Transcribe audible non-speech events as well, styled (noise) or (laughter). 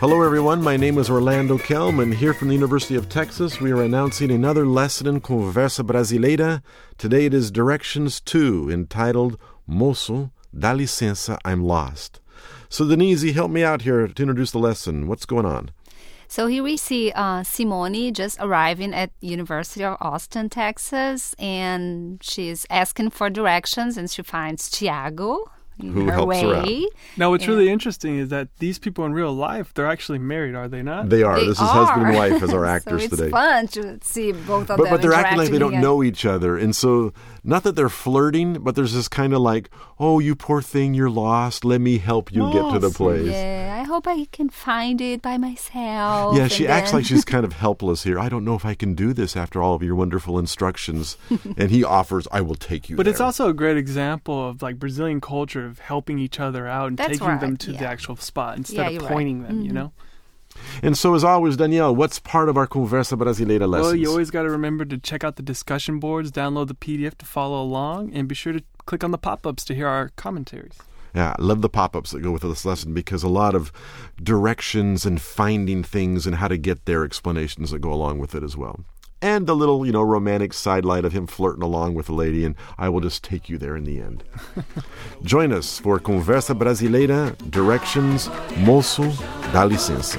Hello, everyone. My name is Orlando Kelm, and here from the University of Texas, we are announcing another lesson in Conversa Brasileira. Today it is Directions 2, entitled Moço, dá licença, I'm lost. So, Denise, help me out here to introduce the lesson. What's going on? So here we see uh, Simone just arriving at University of Austin, Texas, and she's asking for directions, and she finds Tiago Who her helps way. her out. Now, what's Yeah. really interesting is that these people in real life, they're actually married, are they not? They are. They this is husband and wife as our (laughs) actors so it's today. fun to see both of But, them but they're acting like they don't again. know each other. And so, not that they're flirting, but there's this kind of like, oh, you poor thing, you're lost. Let me help you get to the place. Yeah, I hope I can find it by myself. Yeah, she and acts like she's (laughs) kind of helpless here. I don't know if I can do this after all of your wonderful instructions. (laughs) and he offers, I will take you But it's also a great example of like Brazilian culture of helping each other out and That's taking them right, to the actual spot instead Yeah, of you're right. pointing them, Mm-hmm. you know? And so, as always, Danielle, what's part of our Conversa Brasileira lessons? Well, you always got to remember to check out the discussion boards, download the PDF to follow along, and be sure to click on the pop ups to hear our commentaries. Yeah, I love the pop ups that go with this lesson because a lot of directions and finding things and how to get there explanations that go along with it as well. And the little, you know, romantic sidelight of him flirting along with a lady, and I will just take you there in the end. (laughs) Join us for Conversa Brasileira Directions Moço, dá licença.